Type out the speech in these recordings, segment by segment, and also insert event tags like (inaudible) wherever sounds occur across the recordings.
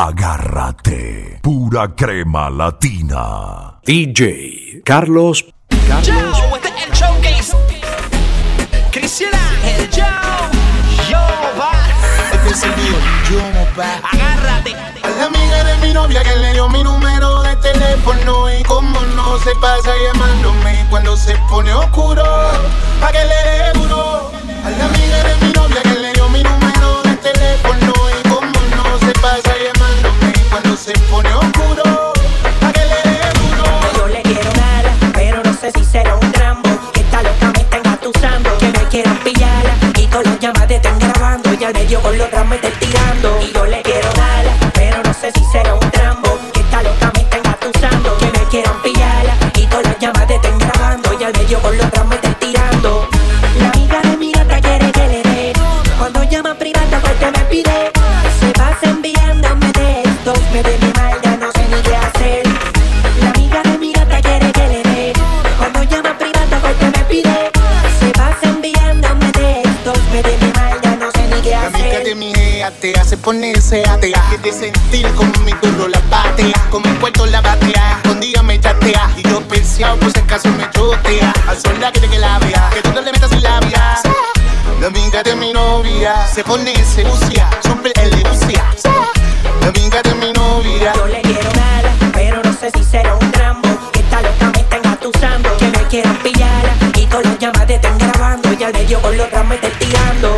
Agárrate. Pura crema latina. DJ Carlos. Carlos. Yo, este el yo. Yo, va. Este es el mío. Yo, va. Agárrate. A la amiga de mi novia que le dio mi número de teléfono. Y como no se pasa llamándome cuando se pone oscuro. Pa' que le dé duro. A la amiga de mi novia que le dio mi número de teléfono. Y como no se pasa se pone oscuro. Pa' que le dé duro. Yo le quiero dar, pero no sé si será un trambo. Que esta loca me está engatusando. Que me quieran pillar. Y todos los llamadas estén grabando. Y al medio con los ramos me estén tirando. Y yo le quiero dar, pero no sé si será un ponerse atea. Que de sentir como mi duro la patea. Con mi cuarto la batea. Escondida me chatea. Y yo pensaba, por en acaso me chotea. Al sol que te que la vea. Que tú no le metas mi labia. La amiga de mi novia se pone sucia. Súper elucia. La amiga de mi novia. Yo le quiero dar, pero no sé si será un trambo. Que esta loca me están atusando. Que me quieran pillar. Y todos los llamadas están grabando. Ya le dio con los ramos y tirando.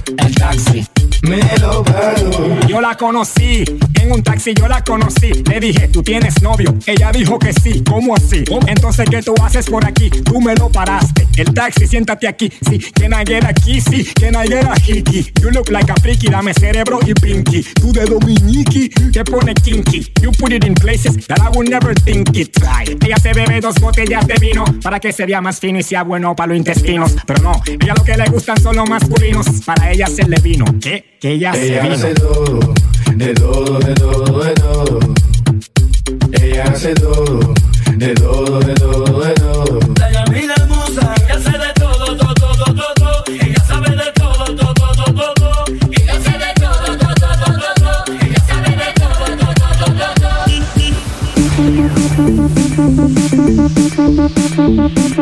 la conocí en un taxi, yo la conocí. Le dije, ¿tú tienes novio? Ella dijo que sí. ¿Cómo así? Entonces, ¿qué tú haces por aquí? Tú me lo paraste. El taxi, siéntate aquí. Sí, can I get aquí? Sí, can I get a hickey? You look like a freaky, dame cerebro y pinky. Tú de Dominiki, te pone kinky. You put it in places that I would never think it. Try. Ella se bebe dos botellas de vino para que se vea más fino y sea bueno para los intestinos. Pero no, ella lo que le gustan son los masculinos. Para ella hacerle vino. ¿Qué? Que ella, Ella se hace vino. todo, de todo, de todo, de todo. Ella hace todo, de todo, de todo, de todo. La Yamila hermosa, ella hace de todo, todo, todo, todo. Ella sabe de todo, todo, todo, todo. Ella hace de todo, todo, todo, todo. Ella sabe de todo, todo, todo, todo.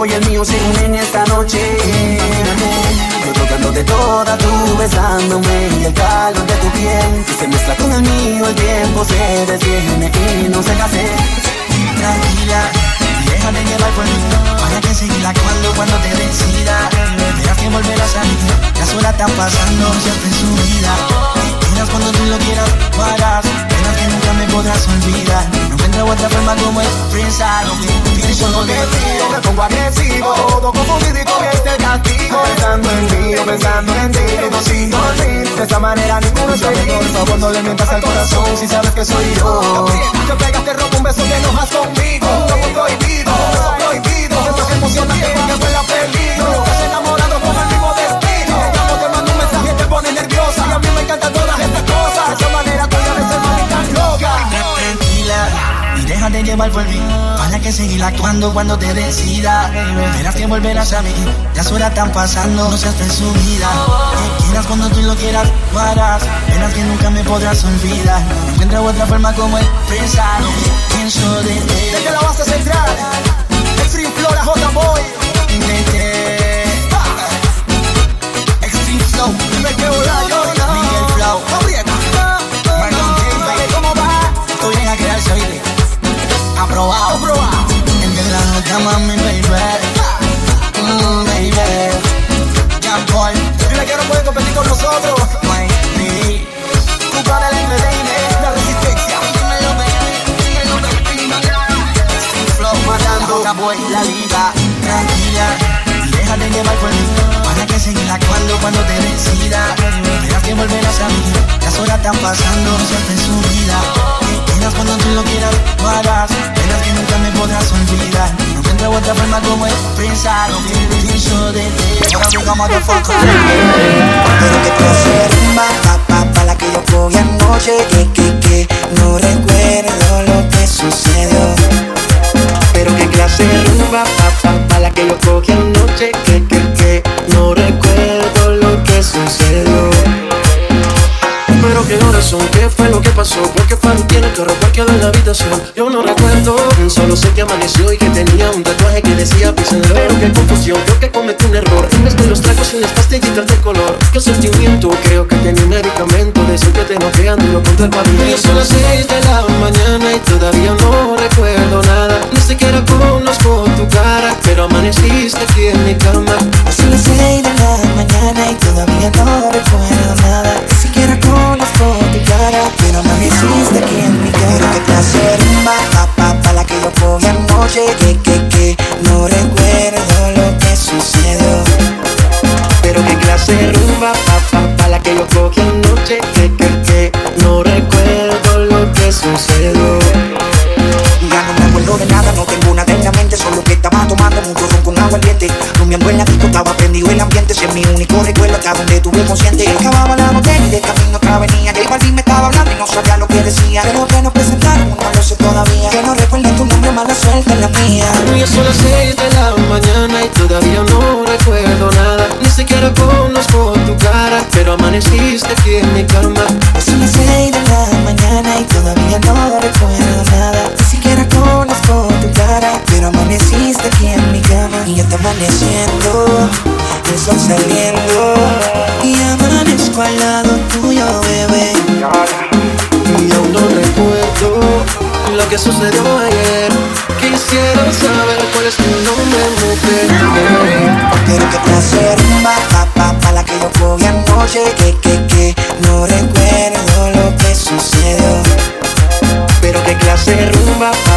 cuerpo y el mío se unen esta noche. Yo tocándote toda, tú besándome. Y el calor de tu piel que se mezcla con el mío. El tiempo se detiene y no se hacer. Tranquila, déjate llevar por mí. Para que seguir actuando cuando te decida. Verás que volver a salir. Las horas están pasando, siempre en su vida. Quieras cuando tú lo quieras. Que nunca me podrás olvidar. No encuentro otra forma como expresar lo que pienso Cuando te frío, me pongo agresivo Todo confundido y con este castigo. Pensando en yo pensando en ti Vivo sin dormir, de esta manera ninguno es feliz. Por favor no le mientas al corazón si sabes que soy yo. Te pegas, te robo un beso, te enojas conmigo. Todo prohibido, todo prohibido. Esto es emocionante seguir actuando cuando te decida. Verás que volverás a mí. Las horas están pasando, no seas presumida. Que quieras cuando tú lo quieras, lo harás. Verás que nunca me podrás olvidar. No encuentro otra forma como expresar pienso de ti. Desde la base central Extreme Flora J-Boy Extreme Flow. Me quedo Miguel Flow. Aprieta Marlon Gaye. ¿Cómo va? Estoy en a crearse, oíste. Aprobado. Aprobado. La nota, mami, baby. Mm, baby. Jean Paul. Dile que no puede competir con nosotros para el entertainment La resistencia Flow. Matando. La boy, la liga. Tranquila. Déjate llevar por mí. Seguir actuando cuando te decida. Verás que volverás a mí. Las horas están pasando, siempre en su vida. Quieras cuando tú lo quieras, lo harás. Que nunca me podrás olvidar. No encuentro otra forma como expresar lo que pienso de ti. Ahora venga, motherfucker. Pero que clase de rumba, pa, pa, pa, la que yo cogí anoche Que, que, que, no recuerdo lo que sucedió Pero que clase de rumba, pa, pa, pa, la que yo cogí anoche Que, que, que, no recuerdo lo que sucedió. Pero qué corazón, qué fue lo que pasó Porque Faru tiene el carro parqueado en la habitación Yo no recuerdo, solo sé que amaneció Y que tenía un tatuaje que decía Pisenero Pero qué confusión, creo que cometí un error En vez de los tragos y las pastillitas de color Qué sentimiento, creo que tenía un medicamento De eso que te noqueando y lo contra el pavimento son las seis de la mañana y todavía no recuerdo nada. Ni siquiera conozco tu cara Pero amaneciste aquí en mi cama mañana y todavía no recuerdo nada Ni siquiera conozco tu cara Pero amaneciste aquí en mi cara que clase de rumba, pa, pa, pa, la que yo cogí anoche Que, que, que, no recuerdo lo que sucedió Pero qué clase rumba, pa, pa, pa, la que yo cogí anoche Que, que, que, no recuerdo lo que sucedió Ya no me acuerdo de nada, no tengo nada en la mente Solo que estaba tomando mucho ron con agua caliente Rumiando en la disco, estaba prendido el ambiente Ese es mi hasta donde estuve consciente Acababa la botella y de camino otra venía. J Balvin me estaba hablando y no sabía lo que decía. Pero que nos presentaron, no lo sé todavía. Que no recuerdo tu nombre, mala suerte en la mía. Ya son las seis de la mañana y todavía no recuerdo nada. Ni siquiera conozco tu cara Pero amaneciste aquí Pero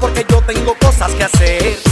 porque yo tengo cosas que hacer.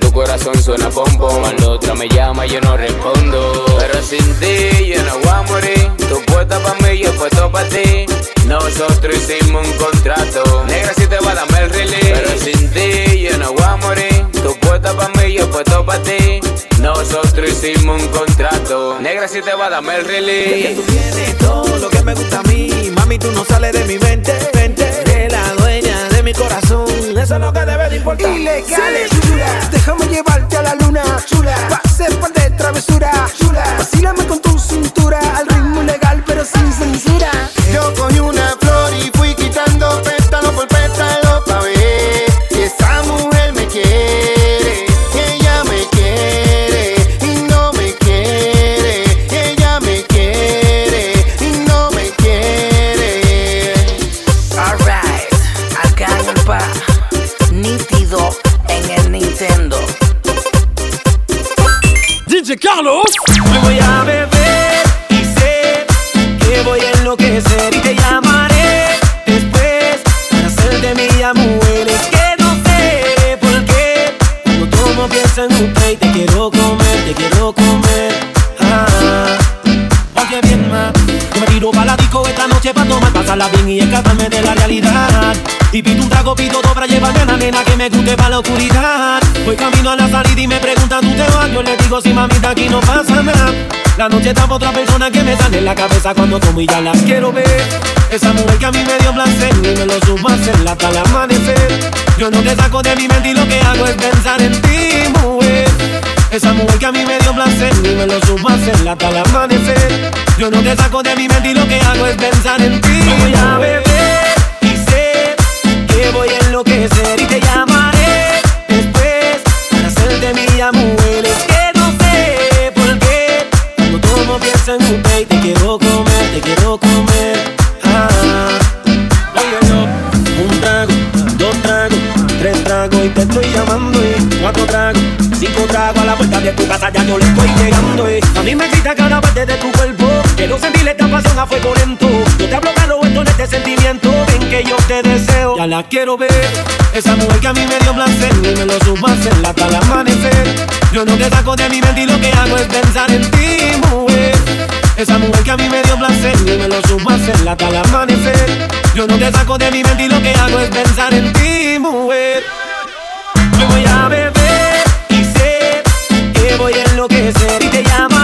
Tu corazón suena pom pom. Cuando otra me llama, yo no respondo. Pero sin ti, yo no voy a morir. Tú puesta pa' mí, yo puesto pa' ti. Nosotros hicimos un contrato. Negra, si te va a darme el release. Pero sin ti, yo no voy a morir. Tú puesta pa' mí, yo puesto pa' ti. Nosotros hicimos un contrato. Negra, si te va a darme el Que release. tú tienes todo lo que me gusta a mí. Mami, tú no sales de mi mente. Mente de la dueña de mi corazón. Eso es lo que debe de importar. Ilegales. Déjame llevarte a la luna, enloquecer y te llamaré después para hacerte mi mujer. Es que no sé por qué cuando tomo pienso en usted y te quiero comer, te quiero comer. Ah. Oye bien ma, yo me tiro pa' la disco esta noche pa' tomar, pasarla bien y escaparme de la realidad. Y pido un trago, pido dos para llevarme a la nena que me guste pa' la oscuridad. Voy camino a la salida y me preguntan, ¿tú te vas? Yo le digo, si mamita, aquí no pasa nada. Noche está otra persona que me sale en la cabeza cuando como y ya la quiero ver. Esa mujer que a mí me dio placer y me lo supo hacer hasta el amanecer. Yo no te saco de mi mente y lo que hago es pensar en ti, mujer. Esa mujer que a mí me dio placer y me lo supo hacer hasta el amanecer. Yo no te saco de mi mente y lo que hago es pensar en ti. Voy a beber y sé que voy a enloquecer y te llamaré después para hacerte mi amor. en mi pay, te quiero comer, te quiero comer. Ah, un trago, dos tragos, tres tragos y te estoy llamando y cuatro tragos, cinco tragos a la puerta de tu casa ya yo le estoy llegando y a mí me grita cada parte de tu cuerpo. Quiero sentir esta pasión a fuego lento. Yo te hablo claro esto en este sentimiento. Ven que yo te deseo, ya la quiero ver. Esa mujer que a mí me dio placer y me lo sumas en la hasta el amanecer. Yo no te saco de mi mente y lo que hago es pensar en ti, mujer. Esa mujer que a mí me dio placer y me lo supo hacer hasta el amanecer. Yo no te saco de mi mente y lo que hago es pensar en ti, mujer. Me voy a beber y sé que voy a enloquecer y te llamo.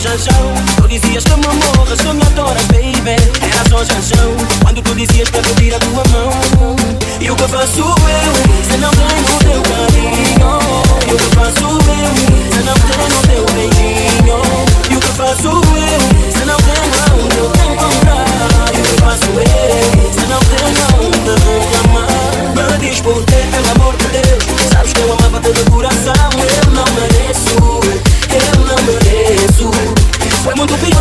Janjão é Tu dizias que me amorras, que me adoras, baby. Era só Janjão Quando tu dizias para pedir a tua mão. E o que faço eu? Se não tenho teu carinho. E o que faço eu? Se não tenho teu beijinho. E o que faço eu? Se não tenho onde eu te encontrar E o que faço eu? Se não tenho onde te amar Me diz por pelo amor de Deus. Sabes que eu amava todo o coração eu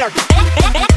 con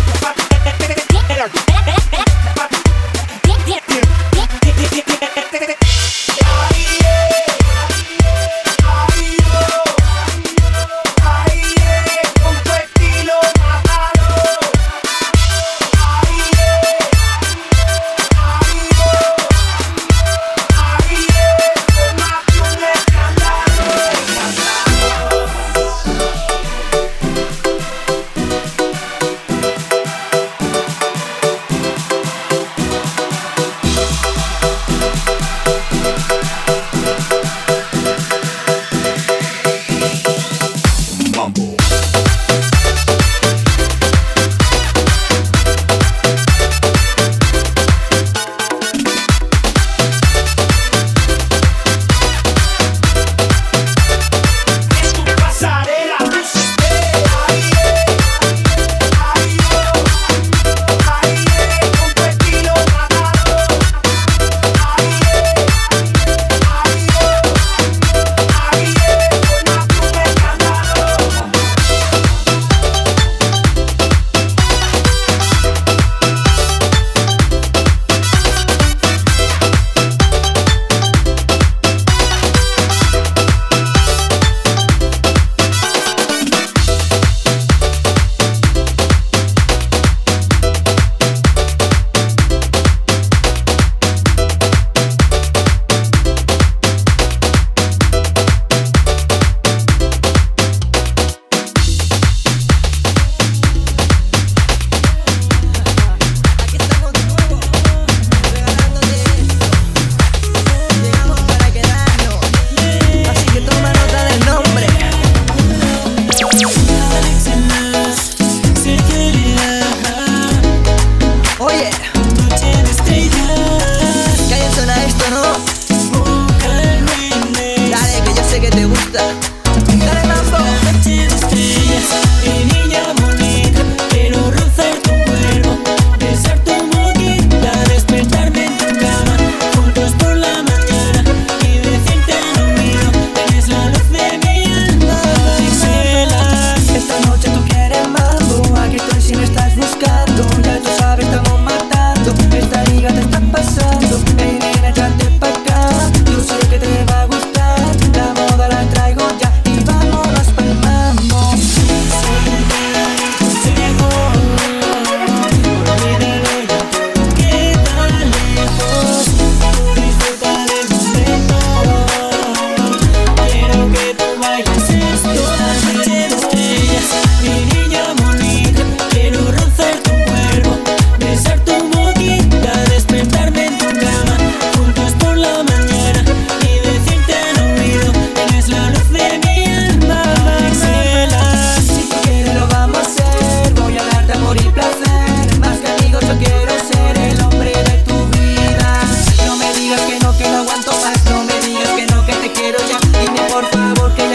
por favor que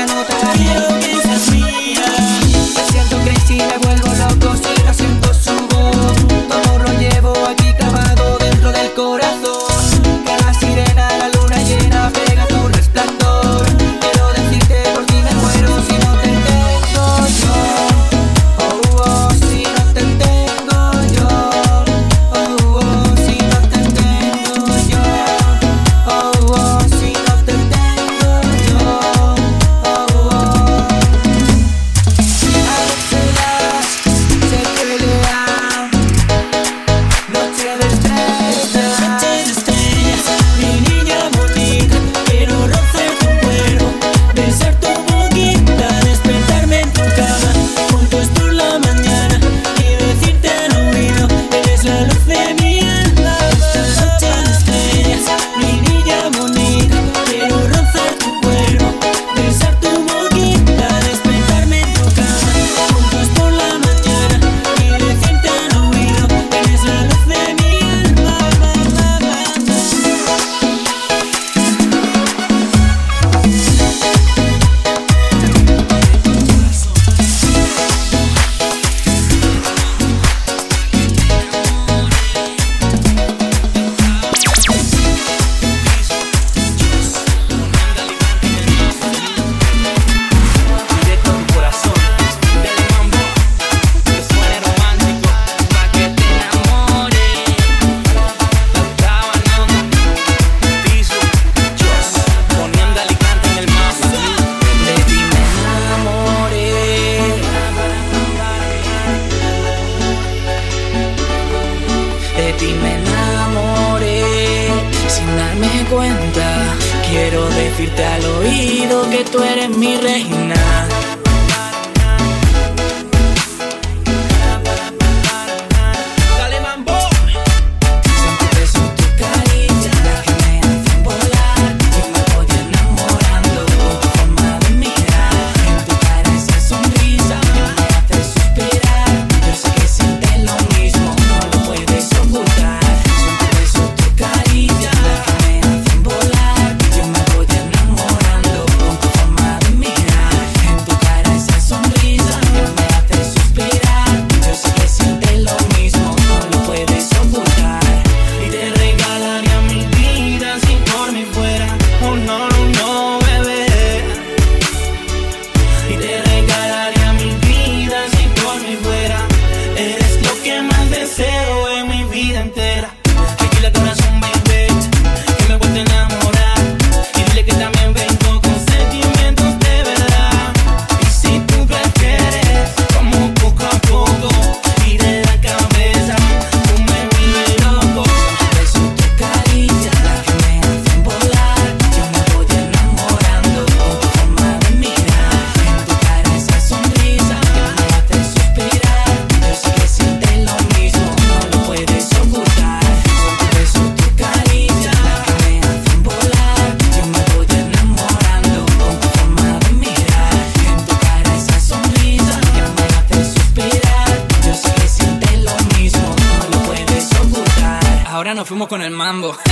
Fumo con el mambo. (laughs)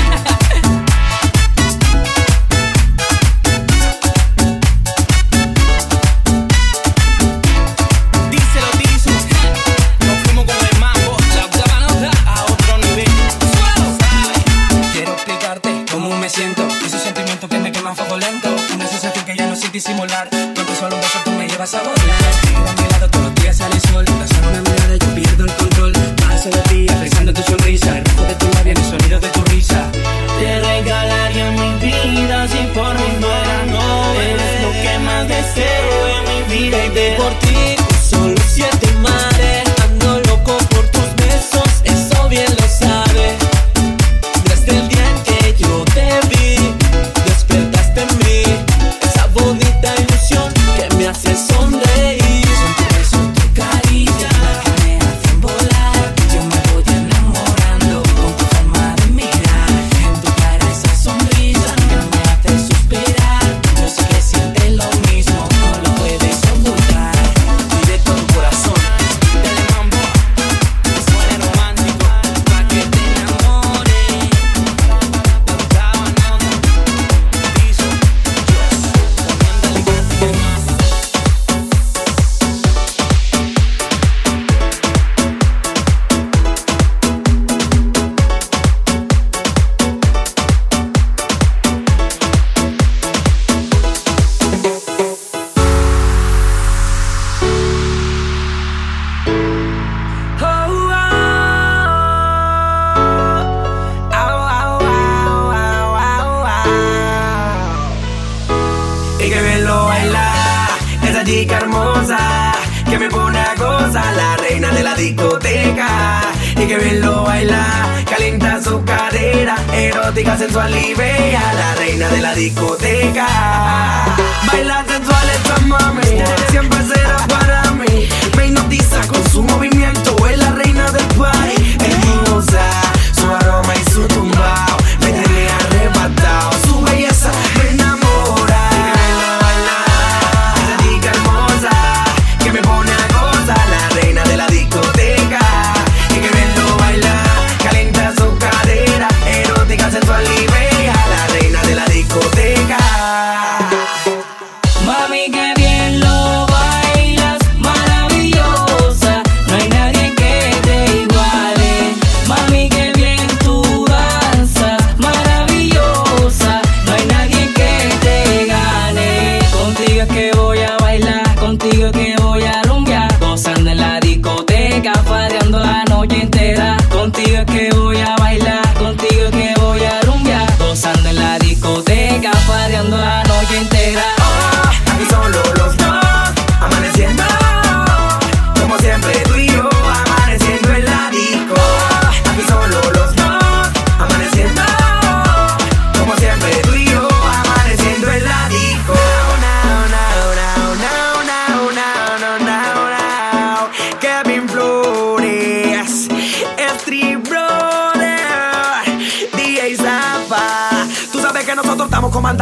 Dice Lotiso: No fumo con el mambo. La puta madura a otro nivel. Quiero explicarte cómo me siento. Esos sentimientos que me queman fuego lento. Un desespero que ya no sé disimular. Tu empezó a lograr que me llevas a bolsa.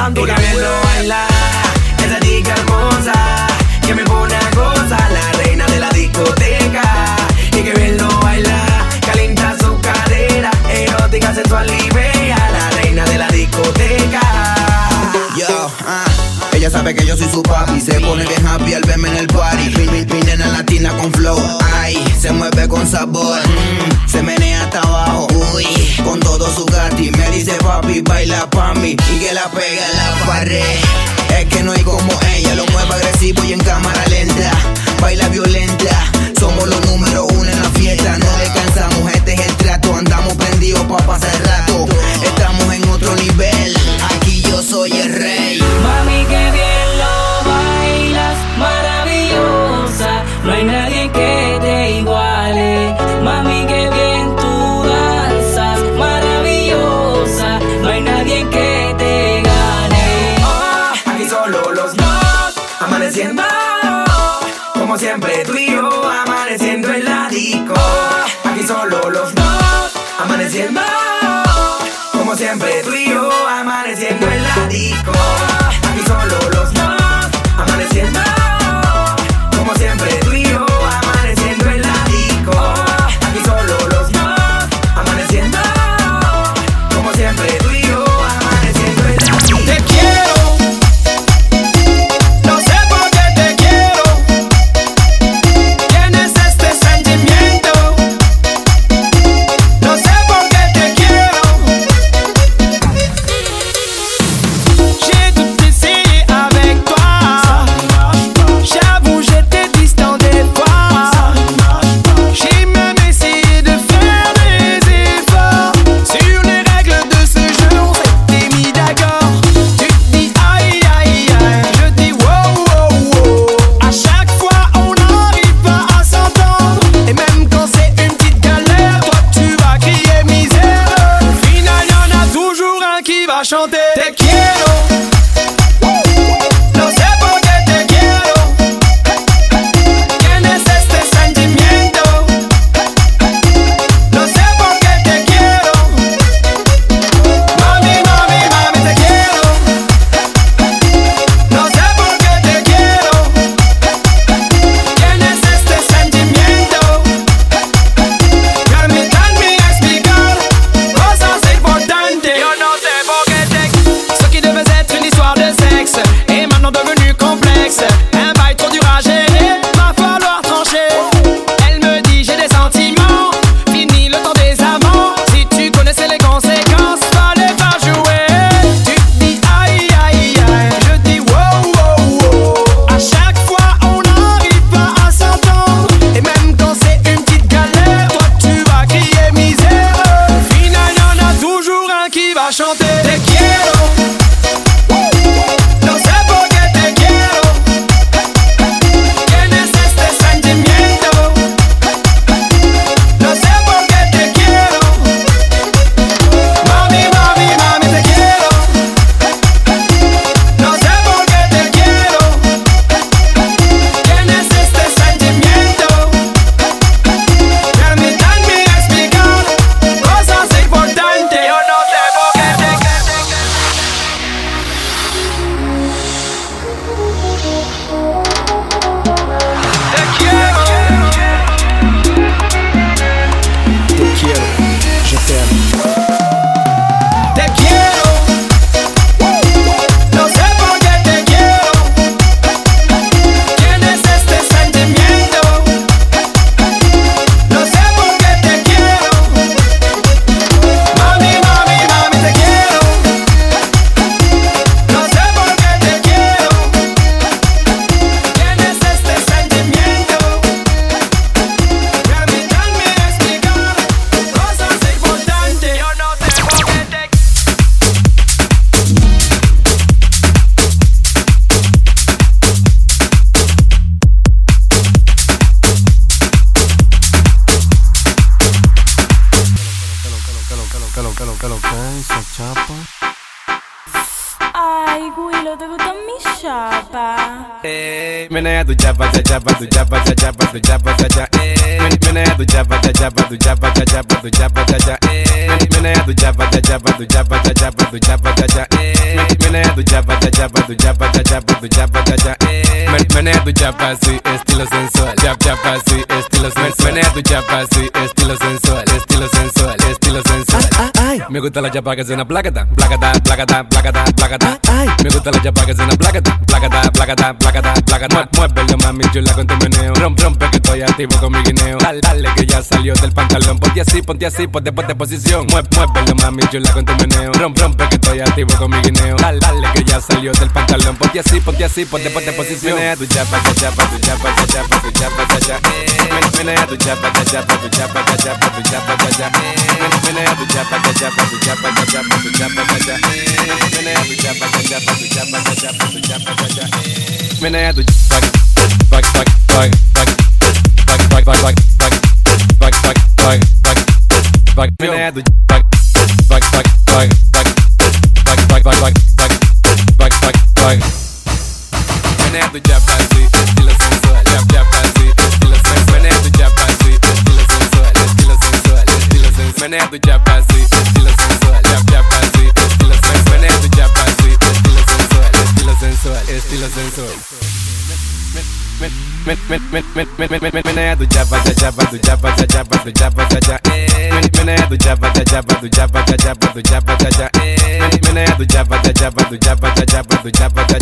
dando la que yo soy su papi. Se pone bien happy al verme en el party. Vine en la latina con flow. Ay, se mueve con sabor. Mm, se menea hasta abajo. Uy, con todo su gati. Me dice papi, baila pa' mí. Y que la pega en la pared. Es que no hay como ella. Lo mueve agresivo y en cámara lenta. Baila violenta. Somos los número uno en la fiesta. No descansamos, este es el trato. Andamos prendidos pa' pasar el rato. Estamos en otro nivel. siempre tú y yo, amaneciendo en la disco. Aquí solo los dos, amaneciendo. Como siempre tú y yo, amaneciendo en la disco. Aquí solo los dos, amaneciendo. Ay, Willow, ¿te gusta mi chapa? Eh, menea tu chapa, cha chapa, tu chapa, cha chapa, tu chapa, cha cha. Eh, menea tu chapa, cha chapa, tu chapa, cha chapa, tu chapa, cha cha. Eh, menea tu chapa, cha chapa, tu chapa, cha chapa, tu chapa, cha cha. Eh, Menea tu chapa, cha chapa, tu chapa, cha chapa, tu chapa, cha cha. Men- Menea tu chapa, sí, estilo sensual. Chap, chapa, sí, estilo sensual. Menea tu chapa, sí, estilo sensual, estilo sensual, estilo sensual. Me gusta la chapa que suena placata, placata, placata, placata, placata. Me gusta la chapa que suena placata, placata, placata, placata, placata. Muévelo mami chula con tu meneo. Rompe, rompe que estoy activo con mi guineo. Dale, dale que ya salió del pantalón. Ponte así, ponte así, ponte, ponte posición. Muévelo mami chula con tu meneo. Rompe, rompe que estoy activo con mi guineo. Dale, dale que ya salió del pantalón. Ponte así, ponte así, ponte, ponte posición. Menea tu chapa, cha chapa, tu chapa, cha chapa, tu chapa, cha cha. Men- Menea tu chapa, cha chapa, tu chapa, cha chapa, tu chapa, cha cha. Men- Menea tu chapa, cha chapa, tu chapa, cha chapa, tu chapa, cha cha. Men- Menea tu chapa, cha chapa, tu chapa, cha chapa, tu chapa, cha cha. Menea tu chapa, back, back, back, back, back, back, back, back, back, back, back, back, back. Menea tu back, back, back, back, back, jabba jabba jabba jabba jabba jabba Mina ya tu japa, ta japa, tu japa, ta japa, tu japa, ta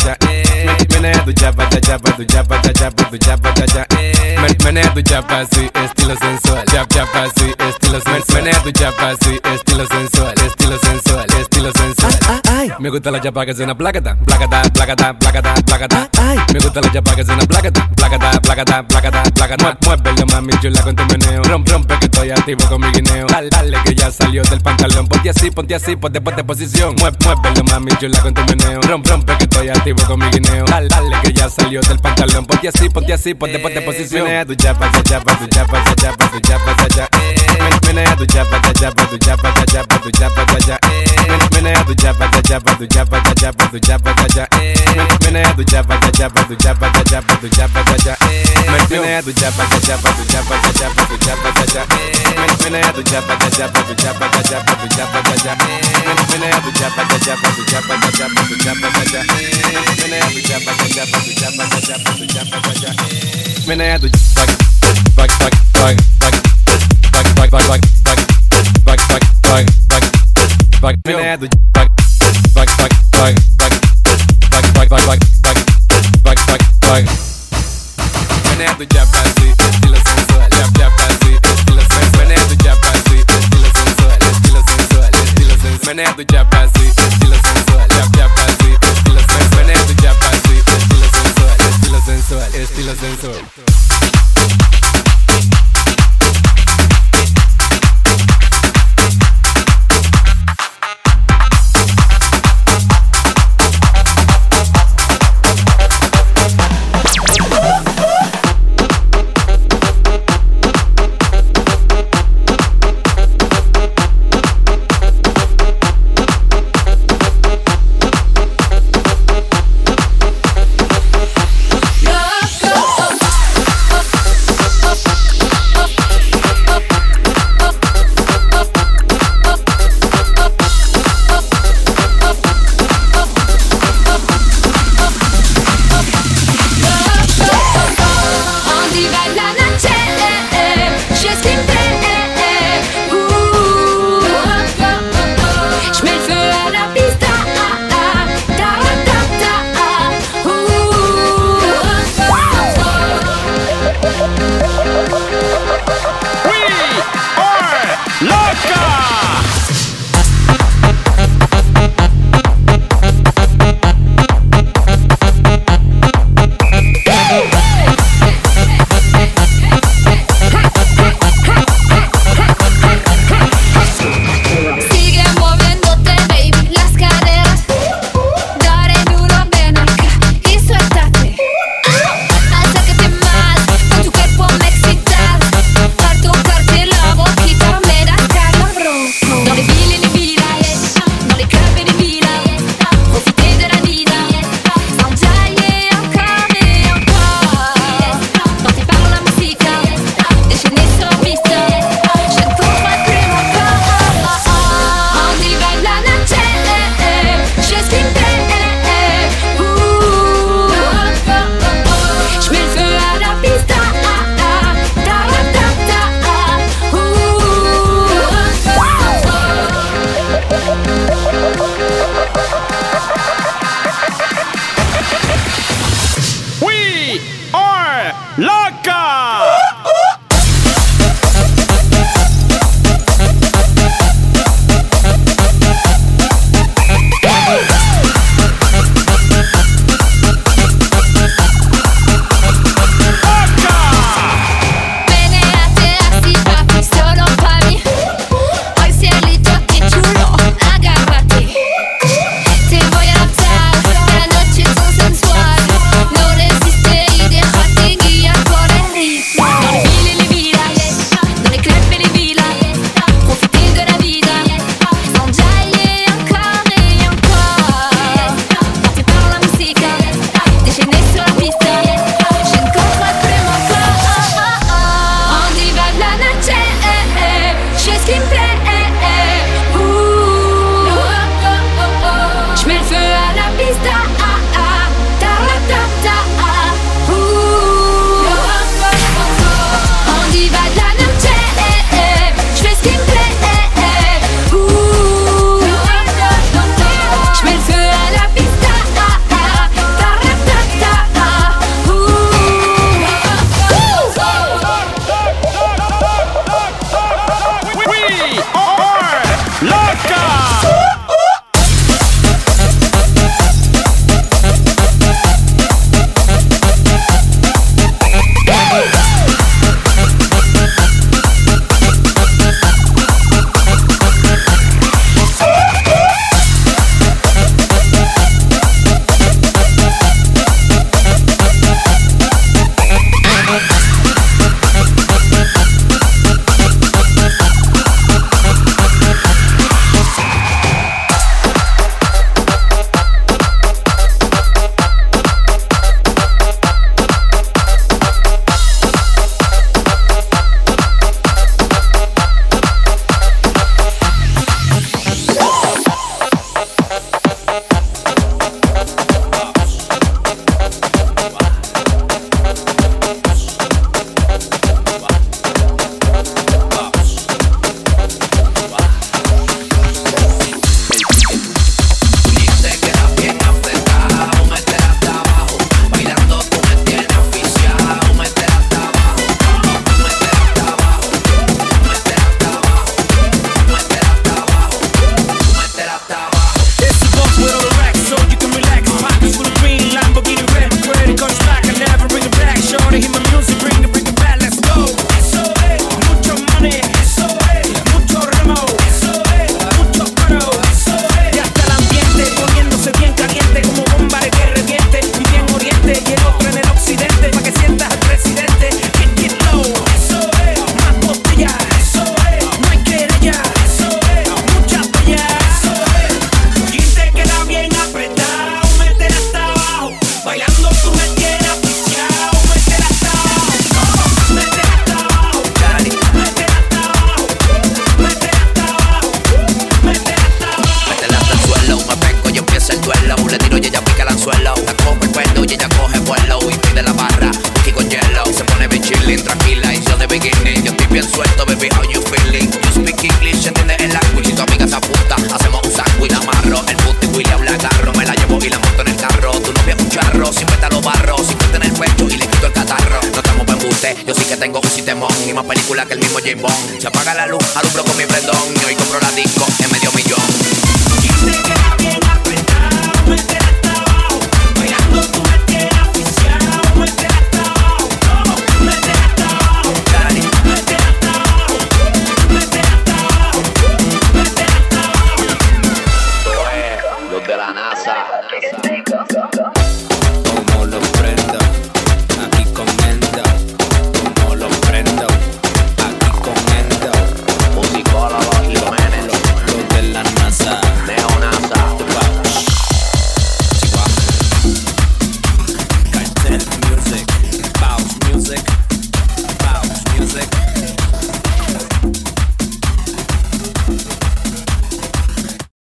tu japa, ta japa, tu japa, ta japa, tu japa, ta tu japa, sí, estilo sensual. Jap, japa, sí, estilo sensual. Mina ya tu japa, sí, estilo sensual, estilo sensual, estilo sensual. Me gusta la chapa que suena placata, placata, placata, placata, placata. Me gusta la chapa que suena placata, placata, placata, placata, placata. Muévelo mami chula con tu meneo. Rompe, rompe que estoy activo con mi guineo. Dale, dale que ya salió del pantalón. Ponte así, ponte así, ponte, ponte posición. Mueve, muévelo mami chula con tu meneo. Rompe, rompe que estoy activo con mi guineo. Dale, dale que ya salió del pantalón. Ponte así, ponte así, ponte, ponte posición. Menea tu chapa, cha chapa, tu chapa, cha chapa, tu chapa, cha cha. Men- Menea tu chapa, cha chapa, tu chapa, cha chapa, tu chapa, Menea tu chapa, cha chapa, tu chapa, cha chapa, tu chapa, cha cha. Men- Menea tu chapa, cha chapa, tu chapa, cha chapa, tu chapa, cha cha. Men- Menea tu chapa, cha chapa, tu chapa, cha chapa, tu chapa, cha cha. Men- Menea tu chapa, cha chapa, tu chapa, cha chapa, tu chapa, cha cha. Men- Menea tu chapa, cha chapa, tu chapa, cha chapa, tu chapa, cha cha. Men- Menea tu chapa, cha chapa, tu chapa, cha chapa, tu chapa, cha cha. Menea tu back, back, back, back, back, back, back, back, back, back, back, back, back, back. Menea tu back, back, back, back, back, back, back, back, back, back, back, back. Menea tu chapa, sí, estilo sensual. Chap, chapa, sí, estilo sensual. Menea tu chapa, sí, estilo sensual, estilo sensual, estilo sensual. Menea tu chapa, sí, estilo sensual. Chap, chapa, sí, estilo sensual. Menea tu chapa, sí, estilo sensual, estilo sensual, estilo sensual.